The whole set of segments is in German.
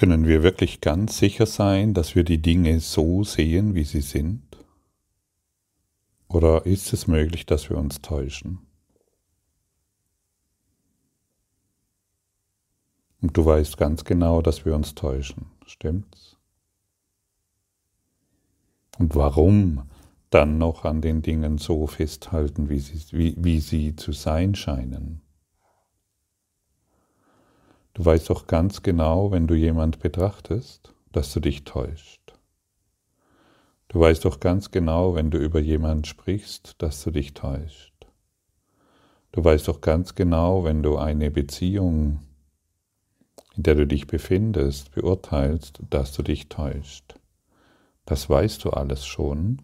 Können wir wirklich ganz sicher sein, dass wir die Dinge so sehen, wie sie sind? Oder ist es möglich, dass wir uns täuschen? Und du weißt ganz genau, dass wir uns täuschen, stimmt's? Und warum dann noch an den Dingen so festhalten, wie sie, wie, wie sie zu sein scheinen? Du weißt doch ganz genau, wenn du jemand betrachtest, dass du dich täuscht. Du weißt doch ganz genau, wenn du über jemand sprichst, dass du dich täuscht. Du weißt doch ganz genau, wenn du eine Beziehung in der du dich befindest, beurteilst, dass du dich täuscht. Das weißt du alles schon.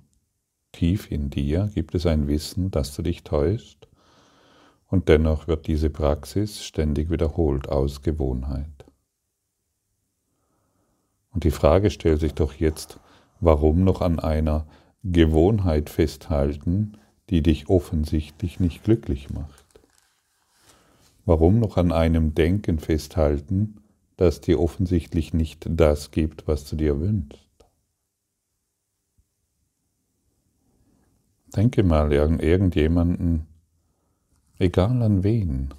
Tief in dir gibt es ein Wissen, dass du dich täuscht, und dennoch wird diese Praxis ständig wiederholt aus Gewohnheit. Und die Frage stellt sich doch jetzt, warum noch an einer Gewohnheit festhalten, die dich offensichtlich nicht glücklich macht? Warum noch an einem Denken festhalten, das dir offensichtlich nicht das gibt, was du dir wünschst? Denke mal an irgendjemanden, egal an wen,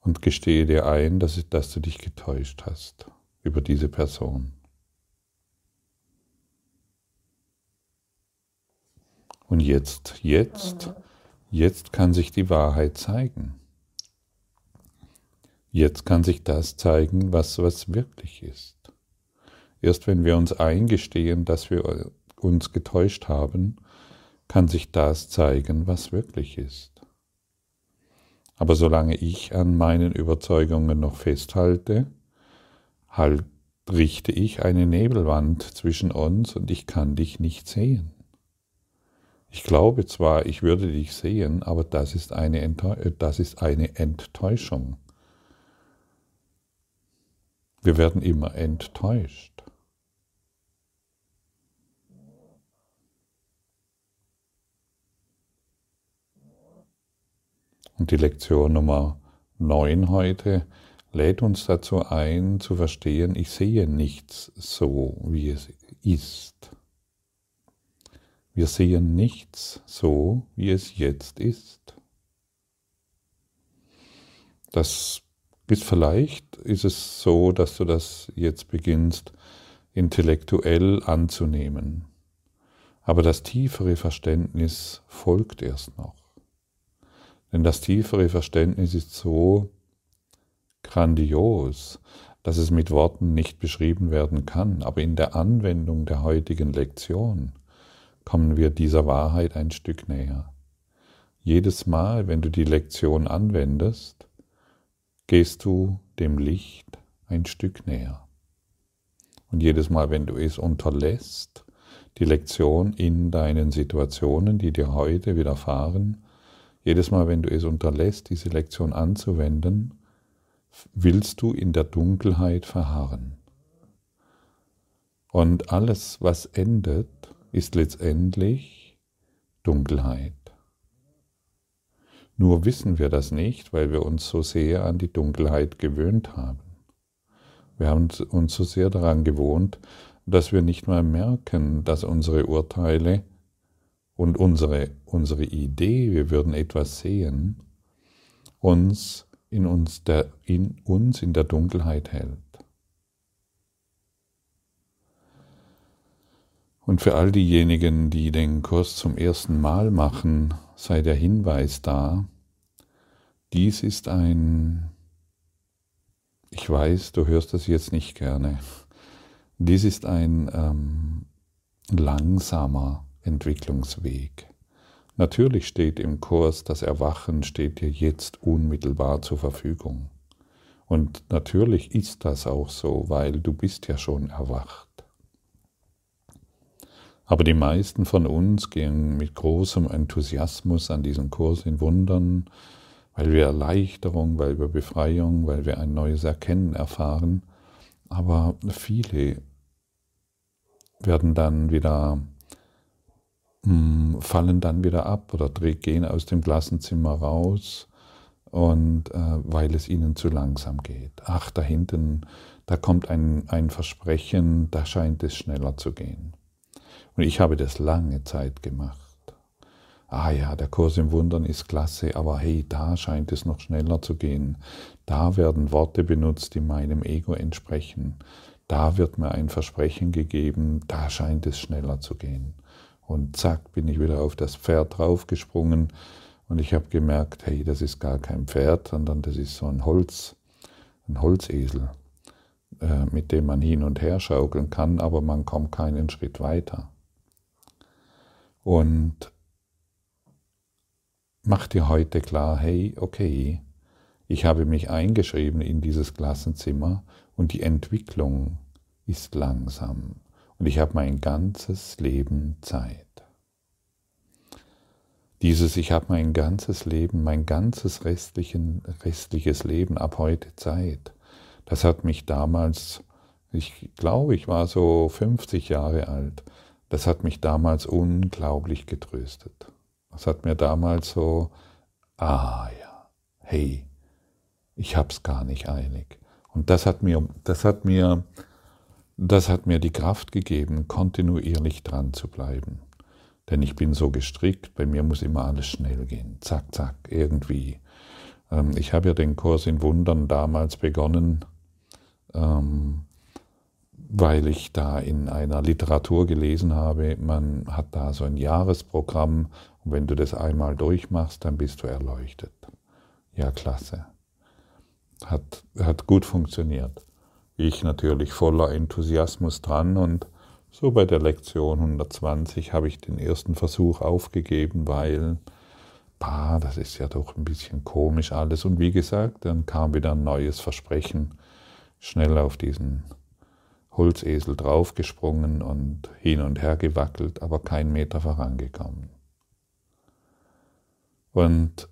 und gestehe dir ein, dass, dass du dich getäuscht hast über diese Person. Und jetzt, jetzt Jetzt kann sich die Wahrheit zeigen. Jetzt kann sich das zeigen, was, was wirklich ist. Erst wenn wir uns eingestehen, dass wir uns getäuscht haben, kann sich das zeigen, was wirklich ist. Aber solange ich an meinen Überzeugungen noch festhalte, halt, richte ich eine Nebelwand zwischen uns und ich kann dich nicht sehen. Ich glaube zwar, ich würde dich sehen, aber das ist eine, äh, das ist eine Enttäuschung. Wir werden immer enttäuscht. Und die Lektion Nummer 9 heute lädt uns dazu ein, zu verstehen, ich sehe nichts so, wie es ist. Wir sehen nichts so, wie es jetzt ist. Das ist vielleicht, ist es so, dass du das jetzt beginnst, intellektuell anzunehmen. Aber das tiefere Verständnis folgt erst noch. Denn das tiefere Verständnis ist so grandios, dass es mit Worten nicht beschrieben werden kann. Aber in der Anwendung der heutigen Lektion kommen wir dieser Wahrheit ein Stück näher. Jedes Mal, wenn du die Lektion anwendest, gehst du dem Licht ein Stück näher. Und jedes Mal, wenn du es unterlässt, die Lektion in deinen Situationen, die dir heute widerfahren, jedes Mal, wenn du es unterlässt, diese Lektion anzuwenden, willst du in der Dunkelheit verharren. Und alles, was endet, ist letztendlich Dunkelheit. Nur wissen wir das nicht, weil wir uns so sehr an die Dunkelheit gewöhnt haben. Wir haben uns so sehr daran gewohnt, dass wir nicht mal merken, dass unsere Urteile und unsere, unsere Idee, wir würden etwas sehen, uns in uns, der, in uns in der Dunkelheit hält. Und für all diejenigen, die den Kurs zum ersten Mal machen, sei der Hinweis da, dies ist ein, ich weiß, du hörst das jetzt nicht gerne, dies ist ein ähm, langsamer Entwicklungsweg. Natürlich steht im Kurs, das Erwachen steht dir jetzt unmittelbar zur Verfügung. Und natürlich ist das auch so, weil du bist ja schon erwacht. Aber die meisten von uns gehen mit großem Enthusiasmus an diesen Kurs in Wundern, weil wir Erleichterung, weil wir Befreiung, weil wir ein neues Erkennen erfahren. Aber viele werden dann wieder, hm, fallen dann wieder ab oder gehen aus dem Klassenzimmer raus und äh, weil es ihnen zu langsam geht. Ach, da hinten, da kommt ein, ein Versprechen, da scheint es schneller zu gehen. Und ich habe das lange Zeit gemacht. Ah ja, der Kurs im Wundern ist klasse, aber hey, da scheint es noch schneller zu gehen. Da werden Worte benutzt, die meinem Ego entsprechen. Da wird mir ein Versprechen gegeben, da scheint es schneller zu gehen. Und zack, bin ich wieder auf das Pferd draufgesprungen und ich habe gemerkt, hey, das ist gar kein Pferd, sondern das ist so ein Holz, ein Holzesel, äh, mit dem man hin und her schaukeln kann, aber man kommt keinen Schritt weiter. Und mach dir heute klar, hey, okay, ich habe mich eingeschrieben in dieses Klassenzimmer und die Entwicklung ist langsam und ich habe mein ganzes Leben Zeit. Dieses Ich habe mein ganzes Leben, mein ganzes restliches Leben ab heute Zeit, das hat mich damals, ich glaube, ich war so 50 Jahre alt, das hat mich damals unglaublich getröstet. Das hat mir damals so, ah ja, hey, ich hab's gar nicht eilig. Und das hat mir, das hat mir, das hat mir die Kraft gegeben, kontinuierlich dran zu bleiben. Denn ich bin so gestrickt, bei mir muss immer alles schnell gehen. Zack, zack, irgendwie. Ähm, ich habe ja den Kurs in Wundern damals begonnen, ähm, weil ich da in einer Literatur gelesen habe, man hat da so ein Jahresprogramm und wenn du das einmal durchmachst, dann bist du erleuchtet. Ja, klasse. Hat, hat gut funktioniert. Ich natürlich voller Enthusiasmus dran und so bei der Lektion 120 habe ich den ersten Versuch aufgegeben, weil, bah, das ist ja doch ein bisschen komisch alles. Und wie gesagt, dann kam wieder ein neues Versprechen, schnell auf diesen Holzesel draufgesprungen und hin und her gewackelt, aber kein Meter vorangekommen. Und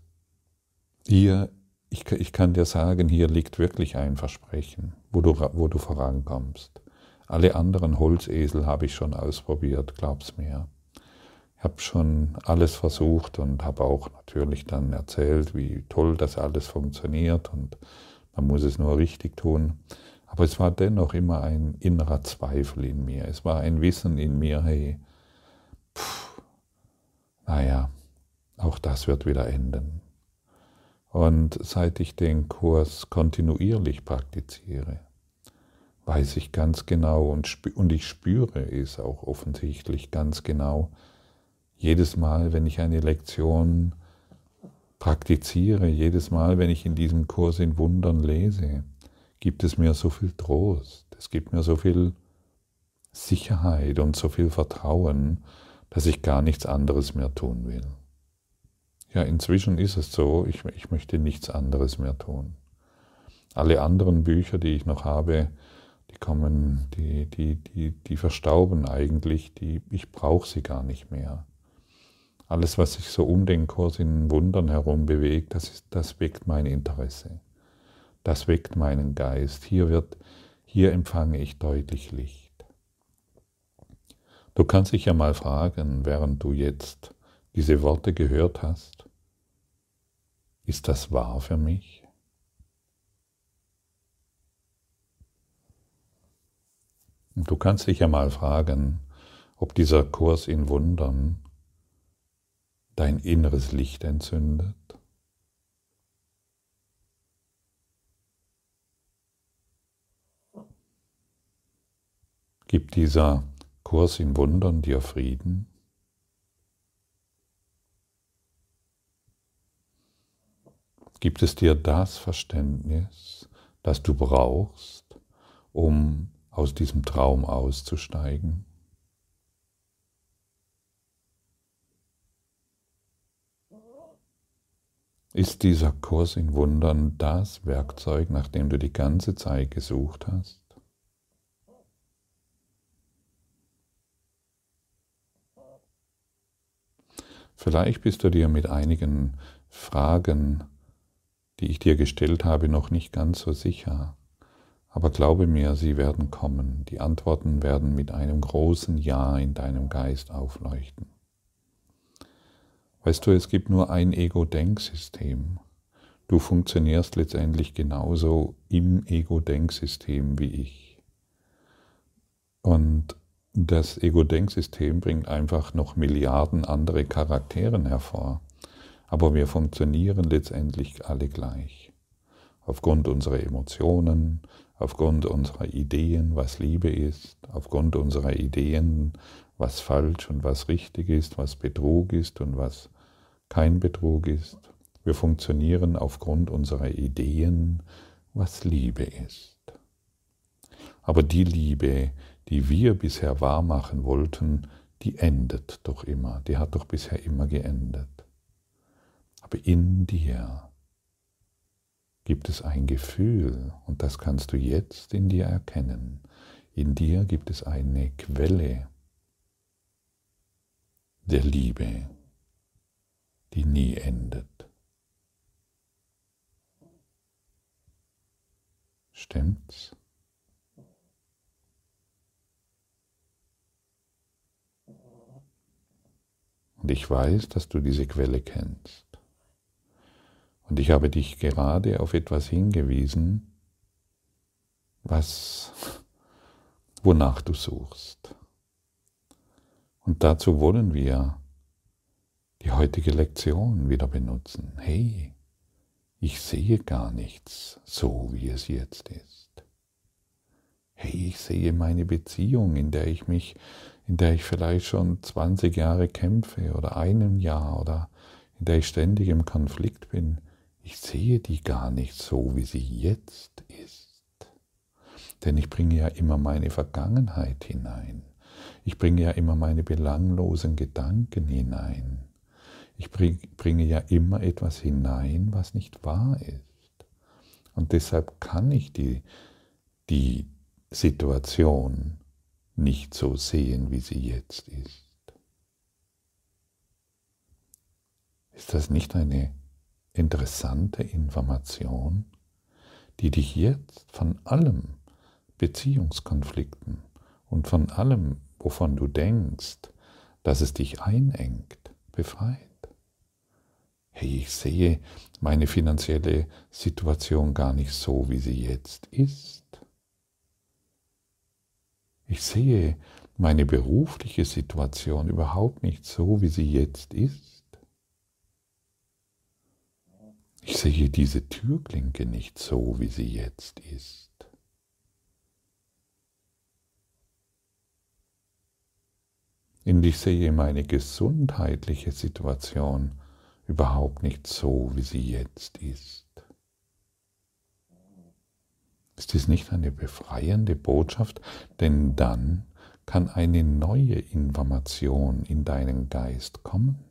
hier, ich, ich kann dir sagen, hier liegt wirklich ein Versprechen, wo du, wo du vorankommst. Alle anderen Holzesel habe ich schon ausprobiert, glaub's mir. Ich habe schon alles versucht und habe auch natürlich dann erzählt, wie toll das alles funktioniert und man muss es nur richtig tun. Aber es war dennoch immer ein innerer Zweifel in mir. Es war ein Wissen in mir, hey, pff, naja, auch das wird wieder enden. Und seit ich den Kurs kontinuierlich praktiziere, weiß ich ganz genau und, und ich spüre es auch offensichtlich ganz genau. Jedes Mal, wenn ich eine Lektion praktiziere, jedes Mal, wenn ich in diesem Kurs in Wundern lese, gibt es mir so viel Trost, es gibt mir so viel Sicherheit und so viel Vertrauen, dass ich gar nichts anderes mehr tun will. Ja, inzwischen ist es so, ich, ich möchte nichts anderes mehr tun. Alle anderen Bücher, die ich noch habe, die kommen, die, die, die, die verstauben eigentlich, die, ich brauche sie gar nicht mehr. Alles, was sich so um den Kurs in Wundern herum bewegt, das, ist, das weckt mein Interesse. Das weckt meinen Geist. Hier wird, hier empfange ich deutlich Licht. Du kannst dich ja mal fragen, während du jetzt diese Worte gehört hast, ist das wahr für mich? Und du kannst dich ja mal fragen, ob dieser Kurs in Wundern dein inneres Licht entzündet. Gibt dieser Kurs in Wundern dir Frieden? Gibt es dir das Verständnis, das du brauchst, um aus diesem Traum auszusteigen? Ist dieser Kurs in Wundern das Werkzeug, nach dem du die ganze Zeit gesucht hast? Vielleicht bist du dir mit einigen Fragen, die ich dir gestellt habe, noch nicht ganz so sicher. Aber glaube mir, sie werden kommen. Die Antworten werden mit einem großen Ja in deinem Geist aufleuchten. Weißt du, es gibt nur ein Ego-Denksystem. du funktionierst letztendlich genauso im Ego-Denksystem wie ich. Und das Ego-Denksystem bringt einfach noch Milliarden andere Charakteren hervor. Aber wir funktionieren letztendlich alle gleich. Aufgrund unserer Emotionen, aufgrund unserer Ideen, was Liebe ist, aufgrund unserer Ideen, was falsch und was richtig ist, was Betrug ist und was kein Betrug ist. Wir funktionieren aufgrund unserer Ideen, was Liebe ist. Aber die Liebe, die wir bisher wahrmachen wollten, die endet doch immer, die hat doch bisher immer geendet. In dir gibt es ein Gefühl, und das kannst du jetzt in dir erkennen. In dir gibt es eine Quelle der Liebe, die nie endet. Stimmt's? Und ich weiß, dass du diese Quelle kennst. Und ich habe dich gerade auf etwas hingewiesen, was, wonach du suchst. Und dazu wollen wir die heutige Lektion wieder benutzen. Hey, ich sehe gar nichts so, wie es jetzt ist. Hey, ich sehe meine Beziehung, in der ich mich, in der ich vielleicht schon 20 Jahre kämpfe oder einem Jahr oder in der ich ständig im Konflikt bin. Ich sehe die gar nicht so, wie sie jetzt ist. Denn ich bringe ja immer meine Vergangenheit hinein. Ich bringe ja immer meine belanglosen Gedanken hinein. Ich bringe ja immer etwas hinein, was nicht wahr ist. Und deshalb kann ich die, die Situation nicht so sehen, wie sie jetzt ist. Ist das nicht eine interessante Information, die dich jetzt von allem Beziehungskonflikten und von allem, wovon du denkst, dass es dich einengt, befreit? hey, ich sehe meine finanzielle Situation gar nicht so, wie sie jetzt ist. Ich sehe meine berufliche Situation überhaupt nicht so, wie sie jetzt ist. Ich sehe diese Türklinke nicht so, wie sie jetzt ist. Und ich sehe meine gesundheitliche Situation überhaupt nicht so, wie sie jetzt ist. Ist dies nicht eine befreiende Botschaft? Denn dann kann eine neue Information in deinen Geist kommen.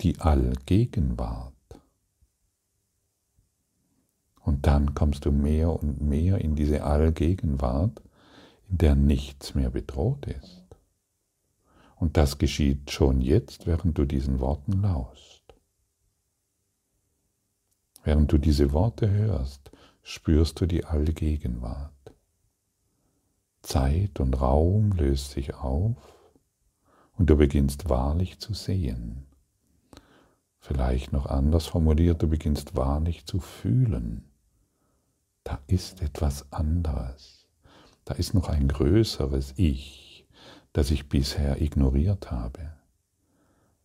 Die Allgegenwart. Und dann kommst du mehr und mehr in diese Allgegenwart, in der nichts mehr bedroht ist. Und das geschieht schon jetzt, während du diesen Worten laust. Während du diese Worte hörst, spürst du die Allgegenwart. Zeit und Raum löst sich auf und du beginnst wahrlich zu sehen. Vielleicht noch anders formuliert, du beginnst wahrlich zu fühlen. Da ist etwas anderes. Da ist noch ein größeres Ich das ich bisher ignoriert habe.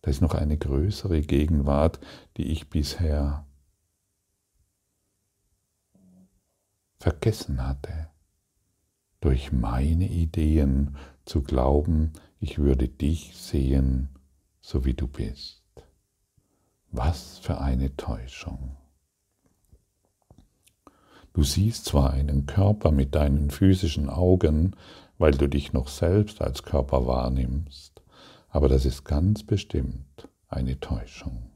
Da ist noch eine größere Gegenwart, die ich bisher vergessen hatte, durch meine Ideen zu glauben, ich würde dich sehen, so wie du bist. Was für eine Täuschung. Du siehst zwar einen Körper mit deinen physischen Augen, weil du dich noch selbst als Körper wahrnimmst, aber das ist ganz bestimmt eine Täuschung.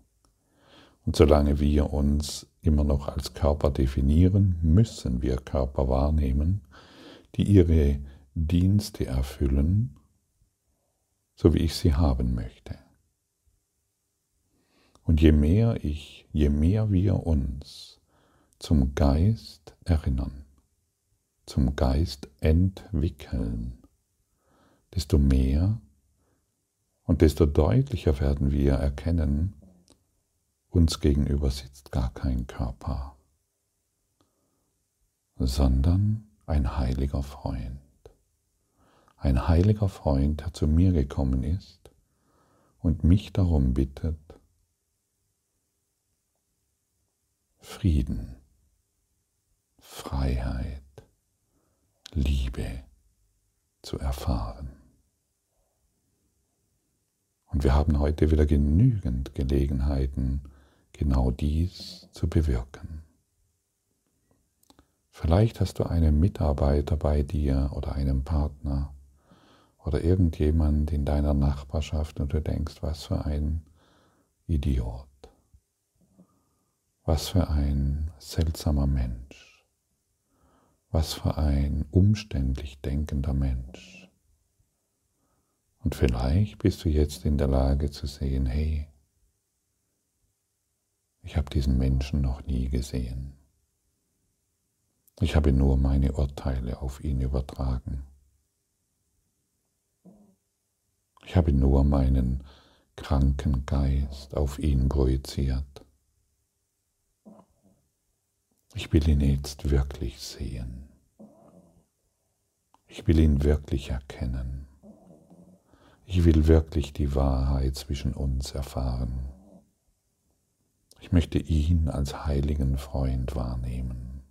Und solange wir uns immer noch als Körper definieren, müssen wir Körper wahrnehmen, die ihre Dienste erfüllen, so wie ich sie haben möchte. Und je mehr ich, je mehr wir uns zum Geist erinnern, zum Geist entwickeln, desto mehr und desto deutlicher werden wir erkennen, uns gegenüber sitzt gar kein Körper, sondern ein heiliger Freund. Ein heiliger Freund, der zu mir gekommen ist und mich darum bittet, Frieden, Freiheit, Liebe zu erfahren. Und wir haben heute wieder genügend Gelegenheiten, genau dies zu bewirken. Vielleicht hast du einen Mitarbeiter bei dir oder einen Partner oder irgendjemand in deiner Nachbarschaft und du denkst, was für ein Idiot, was für ein seltsamer Mensch, was für ein umständlich denkender Mensch. Und vielleicht bist du jetzt in der Lage zu sehen, hey, ich habe diesen Menschen noch nie gesehen. Ich habe nur meine Urteile auf ihn übertragen. Ich habe nur meinen kranken Geist auf ihn projiziert. Ich will ihn jetzt wirklich sehen. Ich will ihn wirklich erkennen. Ich will wirklich die Wahrheit zwischen uns erfahren. Ich möchte ihn als heiligen Freund wahrnehmen.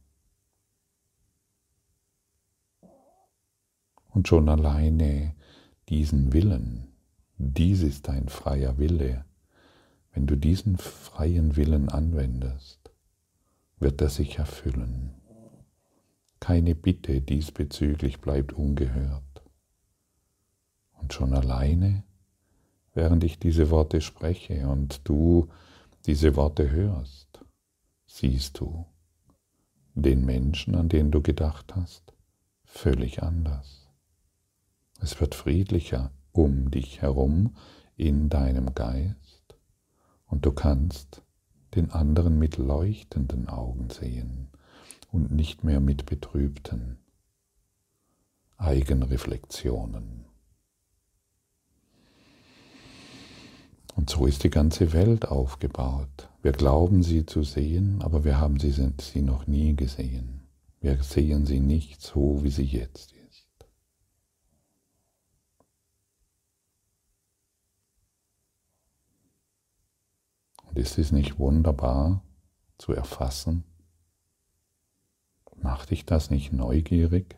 Und schon alleine diesen Willen, dies ist dein freier Wille, wenn du diesen freien Willen anwendest, wird er sich erfüllen. Keine Bitte diesbezüglich bleibt ungehört. Und schon alleine, während ich diese Worte spreche und du diese Worte hörst, siehst du den Menschen, an den du gedacht hast, völlig anders. Es wird friedlicher um dich herum in deinem Geist und du kannst den anderen mit leuchtenden Augen sehen und nicht mehr mit betrübten Eigenreflexionen. Und so ist die ganze Welt aufgebaut. Wir glauben sie zu sehen, aber wir haben sie, sie noch nie gesehen. Wir sehen sie nicht so, wie sie jetzt Und ist es nicht wunderbar zu erfassen? Macht dich das nicht neugierig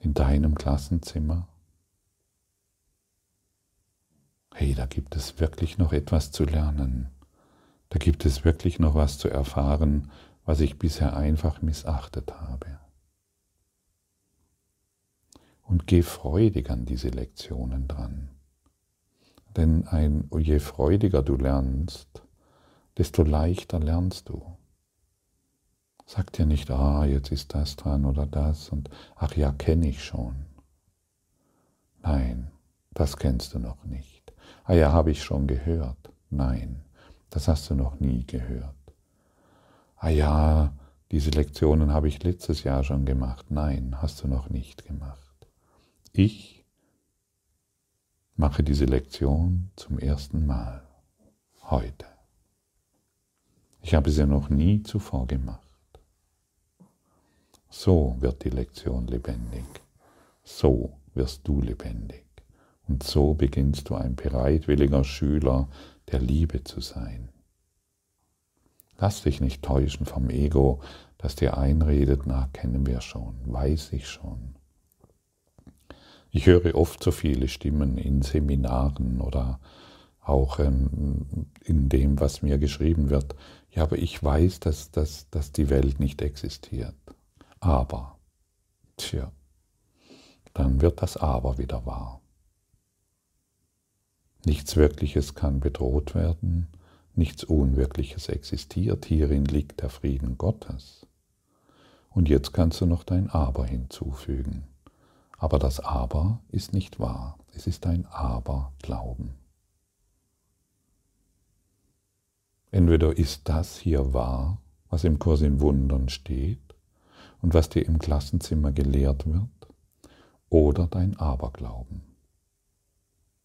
in deinem Klassenzimmer? hey, da gibt es wirklich noch etwas zu lernen. Da gibt es wirklich noch was zu erfahren, was ich bisher einfach missachtet habe. Und geh freudig an diese Lektionen dran. Denn ein, je freudiger du lernst, desto leichter lernst du. Sag dir nicht, ah, jetzt ist das dran oder das und ach ja, kenne ich schon. Nein, das kennst du noch nicht. Ah ja, habe ich schon gehört. Nein, das hast du noch nie gehört. Ah ja, diese Lektionen habe ich letztes Jahr schon gemacht. Nein, hast du noch nicht gemacht. Ich mache diese Lektion zum ersten Mal heute. Ich habe sie noch nie zuvor gemacht. So wird die Lektion lebendig. So wirst du lebendig. Und so beginnst du ein bereitwilliger Schüler der Liebe zu sein. Lass dich nicht täuschen vom Ego, das dir einredet, na, kennen wir schon, weiß ich schon. Ich höre oft so viele Stimmen in Seminaren oder auch in, in dem, was mir geschrieben wird. Ja, aber ich weiß, dass, dass, dass die Welt nicht existiert. Aber, tja, dann wird das Aber wieder wahr. Nichts Wirkliches kann bedroht werden, nichts Unwirkliches existiert, hierin liegt der Frieden Gottes. Und jetzt kannst du noch dein Aber hinzufügen. Aber das Aber ist nicht wahr, es ist ein Aber-Glauben. Entweder ist das hier wahr, was im Kurs in Wundern steht und was dir im Klassenzimmer gelehrt wird, oder dein Aberglauben.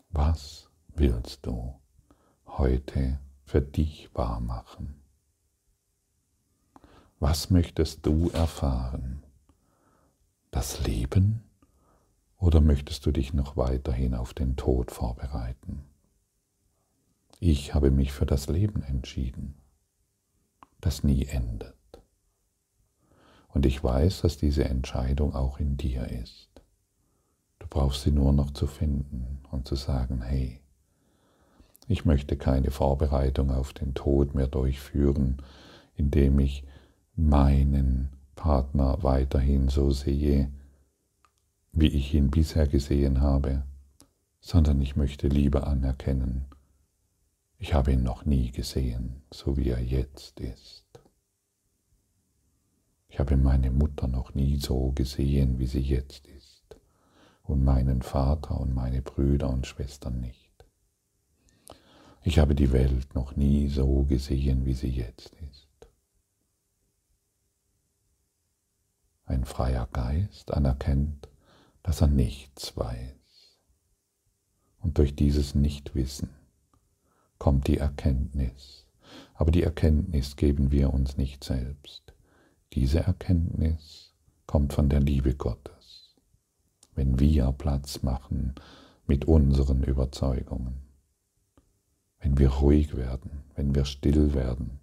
Was willst du heute für dich wahr machen? Was möchtest du erfahren? Das Leben? Oder möchtest du dich noch weiterhin auf den Tod vorbereiten? Ich habe mich für das Leben entschieden, das nie endet. Und ich weiß, dass diese Entscheidung auch in dir ist. Du brauchst sie nur noch zu finden und zu sagen, hey, ich möchte keine Vorbereitung auf den Tod mehr durchführen, indem ich meinen Partner weiterhin so sehe, wie ich ihn bisher gesehen habe, sondern ich möchte lieber anerkennen, ich habe ihn noch nie gesehen, so wie er jetzt ist. Ich habe meine Mutter noch nie so gesehen, wie sie jetzt ist, und meinen Vater und meine Brüder und Schwestern nicht. Ich habe die Welt noch nie so gesehen, wie sie jetzt ist. Ein freier Geist anerkennt, dass er nichts weiß. Und durch dieses Nichtwissen kommt die Erkenntnis. Aber die Erkenntnis geben wir uns nicht selbst. Diese Erkenntnis kommt von der Liebe Gottes, wenn wir Platz machen mit unseren Überzeugungen, wenn wir ruhig werden, wenn wir still werden,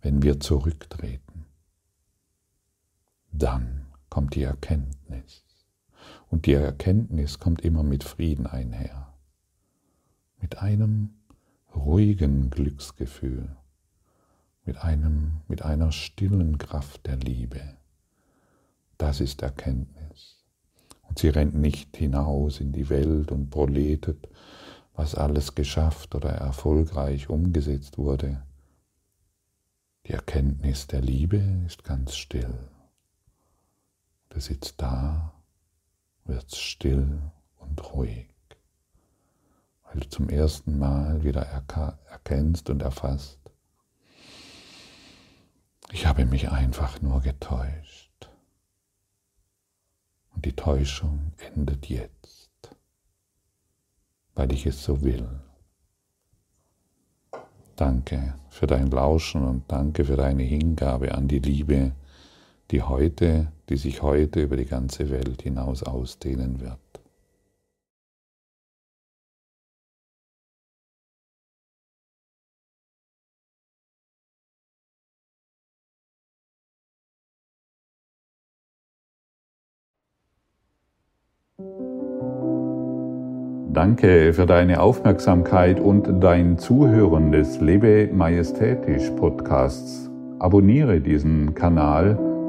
wenn wir zurücktreten, dann kommt die Erkenntnis. Und die Erkenntnis kommt immer mit Frieden einher, mit einem ruhigen Glücksgefühl mit, einem, mit einer stillen Kraft der Liebe. Das ist Erkenntnis. Und sie rennt nicht hinaus in die Welt und proletet, was alles geschafft oder erfolgreich umgesetzt wurde. Die Erkenntnis der Liebe ist ganz still. Du sitzt da, wirst still und ruhig, weil du zum ersten Mal wieder erkennst und erfasst, ich habe mich einfach nur getäuscht. Und die Täuschung endet jetzt, weil ich es so will. Danke für dein Lauschen und danke für deine Hingabe an die Liebe, die heute, die sich heute über die ganze Welt hinaus ausdehnen wird. Danke für deine Aufmerksamkeit und dein Zuhören des Lebe Majestätisch Podcasts. Abonniere diesen Kanal,